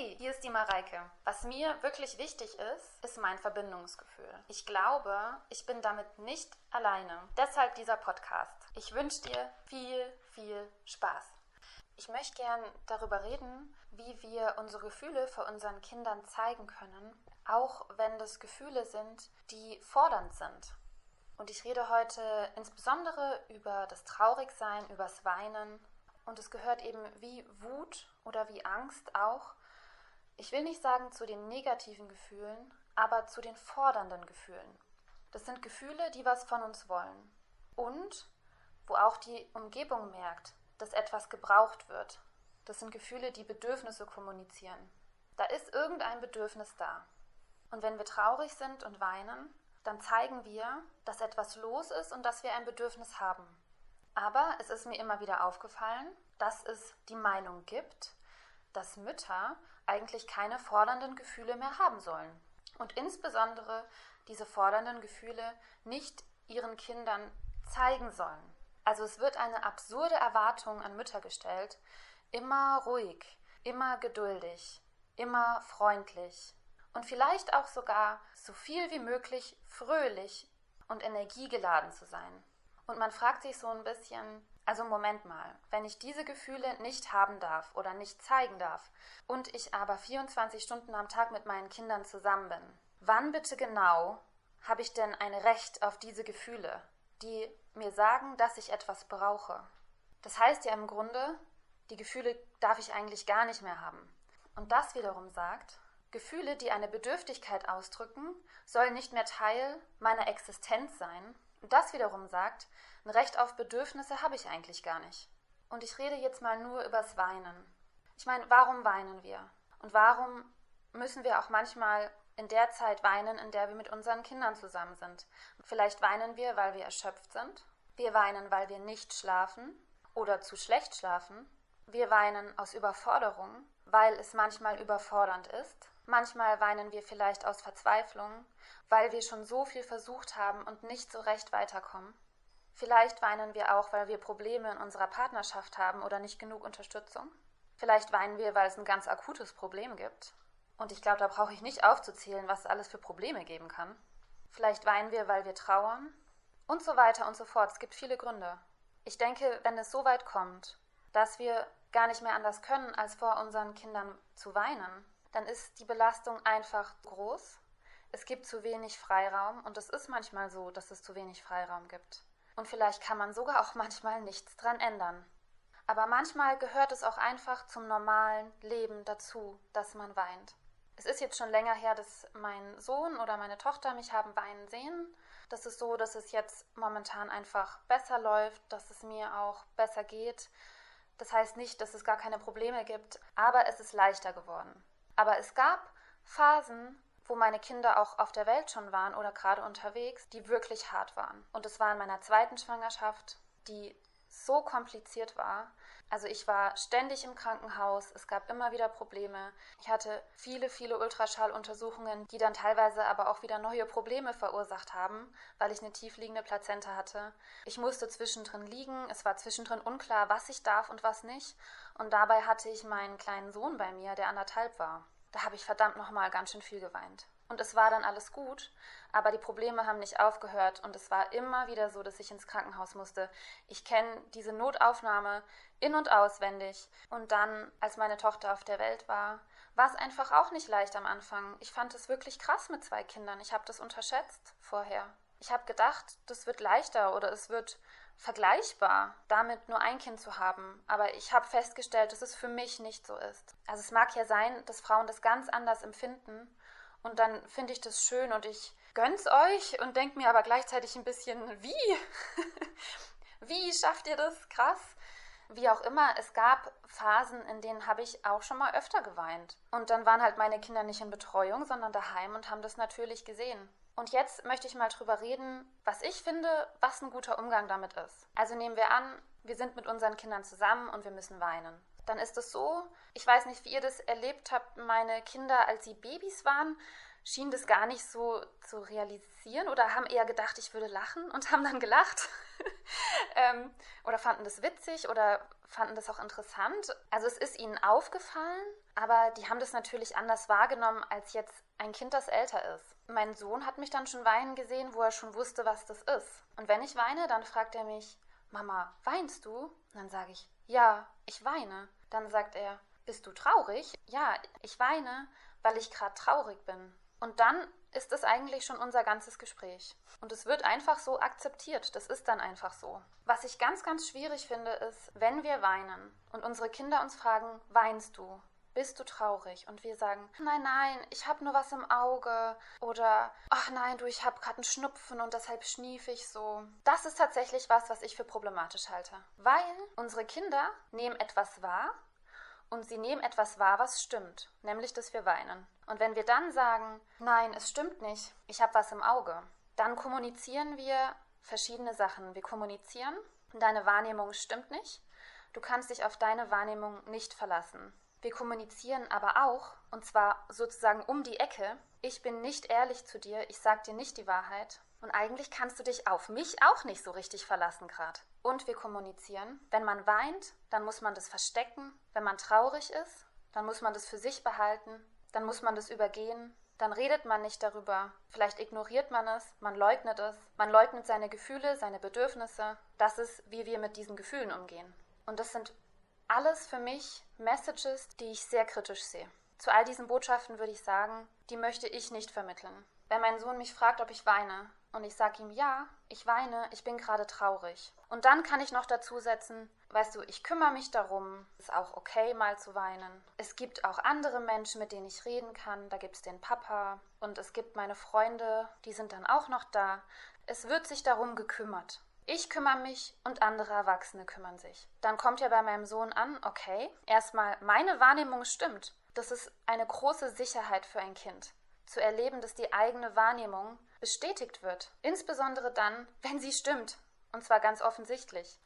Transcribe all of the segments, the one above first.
Hey, hier ist die Mareike. Was mir wirklich wichtig ist, ist mein Verbindungsgefühl. Ich glaube, ich bin damit nicht alleine. Deshalb dieser Podcast. Ich wünsche dir viel, viel Spaß. Ich möchte gern darüber reden, wie wir unsere Gefühle vor unseren Kindern zeigen können, auch wenn das Gefühle sind, die fordernd sind. Und ich rede heute insbesondere über das Traurigsein, übers Weinen. Und es gehört eben wie Wut oder wie Angst auch ich will nicht sagen zu den negativen Gefühlen, aber zu den fordernden Gefühlen. Das sind Gefühle, die was von uns wollen. Und wo auch die Umgebung merkt, dass etwas gebraucht wird. Das sind Gefühle, die Bedürfnisse kommunizieren. Da ist irgendein Bedürfnis da. Und wenn wir traurig sind und weinen, dann zeigen wir, dass etwas los ist und dass wir ein Bedürfnis haben. Aber es ist mir immer wieder aufgefallen, dass es die Meinung gibt, dass Mütter eigentlich keine fordernden Gefühle mehr haben sollen. Und insbesondere diese fordernden Gefühle nicht ihren Kindern zeigen sollen. Also es wird eine absurde Erwartung an Mütter gestellt, immer ruhig, immer geduldig, immer freundlich und vielleicht auch sogar so viel wie möglich fröhlich und energiegeladen zu sein. Und man fragt sich so ein bisschen, also Moment mal, wenn ich diese Gefühle nicht haben darf oder nicht zeigen darf und ich aber 24 Stunden am Tag mit meinen Kindern zusammen bin, wann bitte genau habe ich denn ein Recht auf diese Gefühle, die mir sagen, dass ich etwas brauche? Das heißt ja im Grunde, die Gefühle darf ich eigentlich gar nicht mehr haben. Und das wiederum sagt, Gefühle, die eine Bedürftigkeit ausdrücken, sollen nicht mehr Teil meiner Existenz sein. Und das wiederum sagt, ein Recht auf Bedürfnisse habe ich eigentlich gar nicht. Und ich rede jetzt mal nur übers Weinen. Ich meine, warum weinen wir? Und warum müssen wir auch manchmal in der Zeit weinen, in der wir mit unseren Kindern zusammen sind? Vielleicht weinen wir, weil wir erschöpft sind. Wir weinen, weil wir nicht schlafen oder zu schlecht schlafen. Wir weinen aus Überforderung, weil es manchmal überfordernd ist. Manchmal weinen wir vielleicht aus Verzweiflung, weil wir schon so viel versucht haben und nicht so recht weiterkommen. Vielleicht weinen wir auch, weil wir Probleme in unserer Partnerschaft haben oder nicht genug Unterstützung. Vielleicht weinen wir, weil es ein ganz akutes Problem gibt. Und ich glaube, da brauche ich nicht aufzuzählen, was es alles für Probleme geben kann. Vielleicht weinen wir, weil wir trauern. Und so weiter und so fort. Es gibt viele Gründe. Ich denke, wenn es so weit kommt, dass wir gar nicht mehr anders können, als vor unseren Kindern zu weinen, dann ist die Belastung einfach groß. Es gibt zu wenig Freiraum und es ist manchmal so, dass es zu wenig Freiraum gibt. Und vielleicht kann man sogar auch manchmal nichts dran ändern. Aber manchmal gehört es auch einfach zum normalen Leben dazu, dass man weint. Es ist jetzt schon länger her, dass mein Sohn oder meine Tochter mich haben weinen sehen. Das ist so, dass es jetzt momentan einfach besser läuft, dass es mir auch besser geht. Das heißt nicht, dass es gar keine Probleme gibt, aber es ist leichter geworden. Aber es gab Phasen, wo meine Kinder auch auf der Welt schon waren oder gerade unterwegs, die wirklich hart waren. Und es war in meiner zweiten Schwangerschaft, die so kompliziert war. Also ich war ständig im Krankenhaus, es gab immer wieder Probleme. Ich hatte viele, viele Ultraschalluntersuchungen, die dann teilweise aber auch wieder neue Probleme verursacht haben, weil ich eine tiefliegende Plazenta hatte. Ich musste zwischendrin liegen, es war zwischendrin unklar, was ich darf und was nicht. Und dabei hatte ich meinen kleinen Sohn bei mir, der anderthalb war da habe ich verdammt nochmal ganz schön viel geweint. Und es war dann alles gut, aber die Probleme haben nicht aufgehört und es war immer wieder so, dass ich ins Krankenhaus musste. Ich kenne diese Notaufnahme in und auswendig. Und dann, als meine Tochter auf der Welt war, war es einfach auch nicht leicht am Anfang. Ich fand es wirklich krass mit zwei Kindern. Ich habe das unterschätzt vorher. Ich habe gedacht, das wird leichter oder es wird vergleichbar, damit nur ein Kind zu haben. Aber ich habe festgestellt, dass es für mich nicht so ist. Also es mag ja sein, dass Frauen das ganz anders empfinden. Und dann finde ich das schön und ich gönn's euch und denke mir aber gleichzeitig ein bisschen, wie? wie schafft ihr das? Krass. Wie auch immer, es gab Phasen, in denen habe ich auch schon mal öfter geweint. Und dann waren halt meine Kinder nicht in Betreuung, sondern daheim und haben das natürlich gesehen. Und jetzt möchte ich mal drüber reden, was ich finde, was ein guter Umgang damit ist. Also nehmen wir an, wir sind mit unseren Kindern zusammen und wir müssen weinen. Dann ist es so, ich weiß nicht, wie ihr das erlebt habt, meine Kinder, als sie Babys waren, schienen das gar nicht so zu realisieren oder haben eher gedacht, ich würde lachen und haben dann gelacht. ähm, oder fanden das witzig oder fanden das auch interessant. Also es ist ihnen aufgefallen, aber die haben das natürlich anders wahrgenommen als jetzt ein Kind, das älter ist. Mein Sohn hat mich dann schon weinen gesehen, wo er schon wusste, was das ist. Und wenn ich weine, dann fragt er mich, Mama, weinst du? Und dann sage ich, ja, ich weine. Dann sagt er, bist du traurig? Ja, ich weine, weil ich gerade traurig bin. Und dann ist es eigentlich schon unser ganzes Gespräch. Und es wird einfach so akzeptiert. Das ist dann einfach so. Was ich ganz, ganz schwierig finde, ist, wenn wir weinen und unsere Kinder uns fragen, weinst du? Bist du traurig? Und wir sagen, nein, nein, ich habe nur was im Auge. Oder, ach nein, du, ich habe gerade einen Schnupfen und deshalb schnief ich so. Das ist tatsächlich was, was ich für problematisch halte. Weil unsere Kinder nehmen etwas wahr und sie nehmen etwas wahr, was stimmt, nämlich dass wir weinen. Und wenn wir dann sagen, nein, es stimmt nicht, ich habe was im Auge, dann kommunizieren wir verschiedene Sachen. Wir kommunizieren, deine Wahrnehmung stimmt nicht, du kannst dich auf deine Wahrnehmung nicht verlassen. Wir kommunizieren aber auch, und zwar sozusagen um die Ecke, ich bin nicht ehrlich zu dir, ich sage dir nicht die Wahrheit. Und eigentlich kannst du dich auf mich auch nicht so richtig verlassen gerade. Und wir kommunizieren. Wenn man weint, dann muss man das verstecken. Wenn man traurig ist, dann muss man das für sich behalten. Dann muss man das übergehen. Dann redet man nicht darüber. Vielleicht ignoriert man es, man leugnet es. Man leugnet seine Gefühle, seine Bedürfnisse. Das ist, wie wir mit diesen Gefühlen umgehen. Und das sind alles für mich Messages, die ich sehr kritisch sehe. Zu all diesen Botschaften würde ich sagen, die möchte ich nicht vermitteln. Wenn mein Sohn mich fragt, ob ich weine, und ich sage ihm, ja, ich weine, ich bin gerade traurig. Und dann kann ich noch dazu setzen, weißt du, ich kümmere mich darum, es ist auch okay, mal zu weinen. Es gibt auch andere Menschen, mit denen ich reden kann. Da gibt es den Papa und es gibt meine Freunde, die sind dann auch noch da. Es wird sich darum gekümmert. Ich kümmere mich und andere Erwachsene kümmern sich. Dann kommt ja bei meinem Sohn an, okay, erstmal meine Wahrnehmung stimmt. Das ist eine große Sicherheit für ein Kind. Zu erleben, dass die eigene Wahrnehmung bestätigt wird. Insbesondere dann, wenn sie stimmt. Und zwar ganz offensichtlich.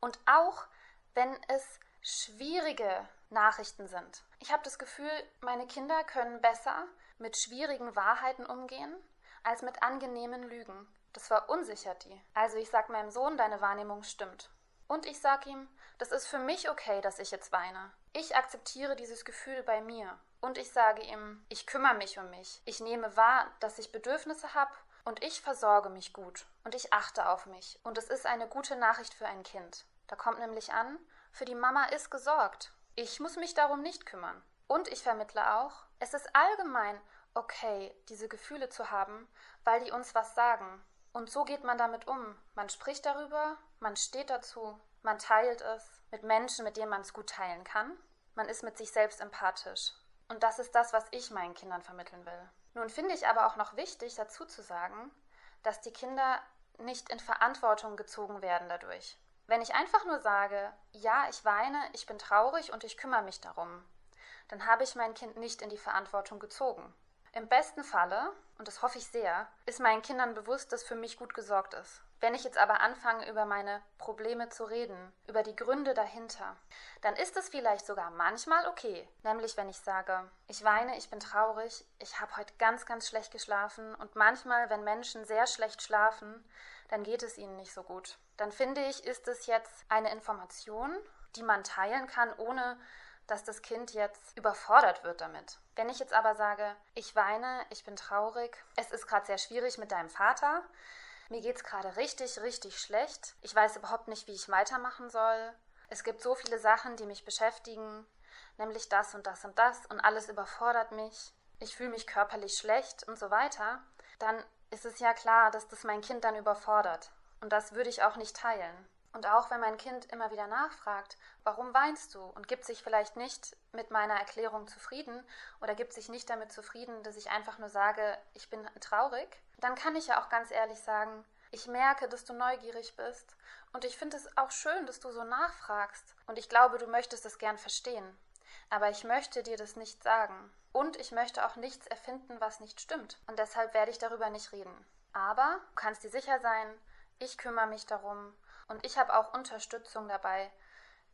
Und auch, wenn es schwierige Nachrichten sind. Ich habe das Gefühl, meine Kinder können besser mit schwierigen Wahrheiten umgehen als mit angenehmen Lügen. Das verunsichert die. Also ich sag meinem Sohn, deine Wahrnehmung stimmt. Und ich sag ihm, das ist für mich okay, dass ich jetzt weine. Ich akzeptiere dieses Gefühl bei mir. Und ich sage ihm, ich kümmere mich um mich. Ich nehme wahr, dass ich Bedürfnisse habe und ich versorge mich gut. Und ich achte auf mich. Und es ist eine gute Nachricht für ein Kind. Da kommt nämlich an, für die Mama ist gesorgt. Ich muss mich darum nicht kümmern. Und ich vermittle auch, es ist allgemein okay, diese Gefühle zu haben, weil die uns was sagen. Und so geht man damit um. Man spricht darüber, man steht dazu, man teilt es mit Menschen, mit denen man es gut teilen kann. Man ist mit sich selbst empathisch. Und das ist das, was ich meinen Kindern vermitteln will. Nun finde ich aber auch noch wichtig dazu zu sagen, dass die Kinder nicht in Verantwortung gezogen werden dadurch. Wenn ich einfach nur sage, ja, ich weine, ich bin traurig und ich kümmere mich darum, dann habe ich mein Kind nicht in die Verantwortung gezogen. Im besten Falle, und das hoffe ich sehr, ist meinen Kindern bewusst, dass für mich gut gesorgt ist. Wenn ich jetzt aber anfange, über meine Probleme zu reden, über die Gründe dahinter, dann ist es vielleicht sogar manchmal okay. Nämlich, wenn ich sage, ich weine, ich bin traurig, ich habe heute ganz, ganz schlecht geschlafen und manchmal, wenn Menschen sehr schlecht schlafen, dann geht es ihnen nicht so gut. Dann finde ich, ist es jetzt eine Information, die man teilen kann, ohne dass das Kind jetzt überfordert wird damit. Wenn ich jetzt aber sage, ich weine, ich bin traurig, es ist gerade sehr schwierig mit deinem Vater, mir geht es gerade richtig, richtig schlecht, ich weiß überhaupt nicht, wie ich weitermachen soll, es gibt so viele Sachen, die mich beschäftigen, nämlich das und das und das und alles überfordert mich, ich fühle mich körperlich schlecht und so weiter, dann ist es ja klar, dass das mein Kind dann überfordert. Und das würde ich auch nicht teilen. Und auch wenn mein Kind immer wieder nachfragt, warum weinst du und gibt sich vielleicht nicht mit meiner Erklärung zufrieden oder gibt sich nicht damit zufrieden, dass ich einfach nur sage, ich bin traurig, dann kann ich ja auch ganz ehrlich sagen, ich merke, dass du neugierig bist und ich finde es auch schön, dass du so nachfragst und ich glaube, du möchtest es gern verstehen. Aber ich möchte dir das nicht sagen. Und ich möchte auch nichts erfinden, was nicht stimmt. Und deshalb werde ich darüber nicht reden. Aber du kannst dir sicher sein, ich kümmere mich darum und ich habe auch Unterstützung dabei.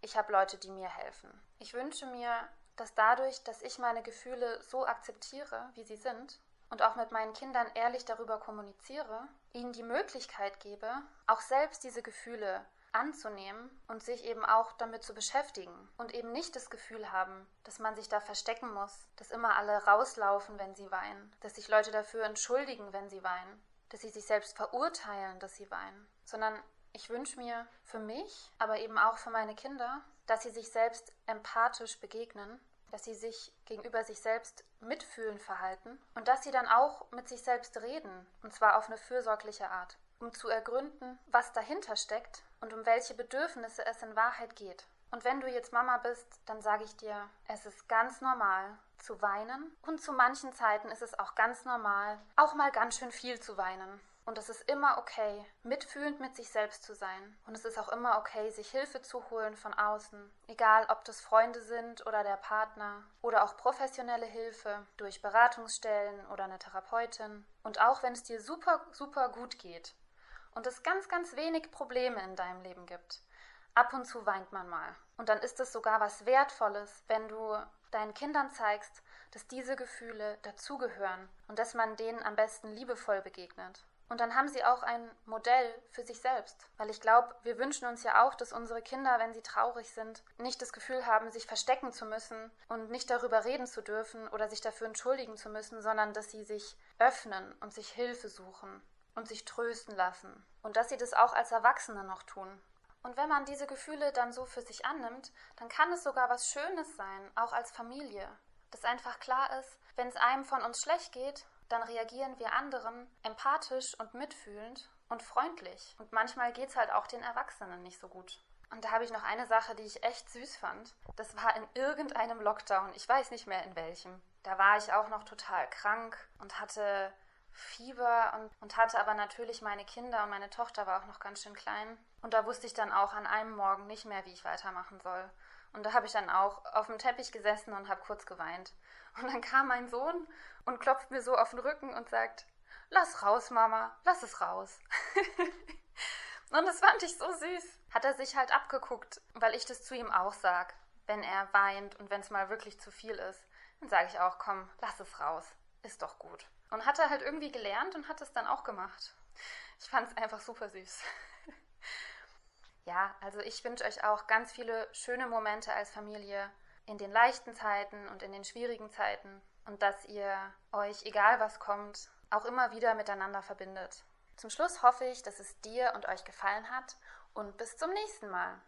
Ich habe Leute, die mir helfen. Ich wünsche mir, dass dadurch, dass ich meine Gefühle so akzeptiere, wie sie sind, und auch mit meinen Kindern ehrlich darüber kommuniziere, ihnen die Möglichkeit gebe, auch selbst diese Gefühle anzunehmen und sich eben auch damit zu beschäftigen und eben nicht das Gefühl haben, dass man sich da verstecken muss, dass immer alle rauslaufen, wenn sie weinen, dass sich Leute dafür entschuldigen, wenn sie weinen, dass sie sich selbst verurteilen, dass sie weinen, sondern ich wünsche mir für mich, aber eben auch für meine Kinder, dass sie sich selbst empathisch begegnen, dass sie sich gegenüber sich selbst mitfühlen verhalten und dass sie dann auch mit sich selbst reden, und zwar auf eine fürsorgliche Art, um zu ergründen, was dahinter steckt und um welche Bedürfnisse es in Wahrheit geht. Und wenn du jetzt Mama bist, dann sage ich dir, es ist ganz normal zu weinen und zu manchen Zeiten ist es auch ganz normal, auch mal ganz schön viel zu weinen. Und es ist immer okay, mitfühlend mit sich selbst zu sein. Und es ist auch immer okay, sich Hilfe zu holen von außen. Egal, ob das Freunde sind oder der Partner. Oder auch professionelle Hilfe durch Beratungsstellen oder eine Therapeutin. Und auch wenn es dir super, super gut geht und es ganz, ganz wenig Probleme in deinem Leben gibt. Ab und zu weint man mal. Und dann ist es sogar was Wertvolles, wenn du deinen Kindern zeigst, dass diese Gefühle dazugehören und dass man denen am besten liebevoll begegnet. Und dann haben sie auch ein Modell für sich selbst. Weil ich glaube, wir wünschen uns ja auch, dass unsere Kinder, wenn sie traurig sind, nicht das Gefühl haben, sich verstecken zu müssen und nicht darüber reden zu dürfen oder sich dafür entschuldigen zu müssen, sondern dass sie sich öffnen und sich Hilfe suchen und sich trösten lassen. Und dass sie das auch als Erwachsene noch tun. Und wenn man diese Gefühle dann so für sich annimmt, dann kann es sogar was Schönes sein, auch als Familie. Dass einfach klar ist, wenn es einem von uns schlecht geht, dann reagieren wir anderen empathisch und mitfühlend und freundlich. Und manchmal geht es halt auch den Erwachsenen nicht so gut. Und da habe ich noch eine Sache, die ich echt süß fand. Das war in irgendeinem Lockdown, ich weiß nicht mehr in welchem. Da war ich auch noch total krank und hatte Fieber und, und hatte aber natürlich meine Kinder und meine Tochter war auch noch ganz schön klein. Und da wusste ich dann auch an einem Morgen nicht mehr, wie ich weitermachen soll. Und da habe ich dann auch auf dem Teppich gesessen und habe kurz geweint. Und dann kam mein Sohn und klopft mir so auf den Rücken und sagt, lass raus, Mama, lass es raus. und das fand ich so süß. Hat er sich halt abgeguckt, weil ich das zu ihm auch sag. Wenn er weint und wenn es mal wirklich zu viel ist, dann sage ich auch, komm, lass es raus. Ist doch gut. Und hat er halt irgendwie gelernt und hat es dann auch gemacht. Ich fand es einfach super süß. ja, also ich wünsche euch auch ganz viele schöne Momente als Familie in den leichten Zeiten und in den schwierigen Zeiten und dass ihr euch, egal was kommt, auch immer wieder miteinander verbindet. Zum Schluss hoffe ich, dass es dir und euch gefallen hat und bis zum nächsten Mal.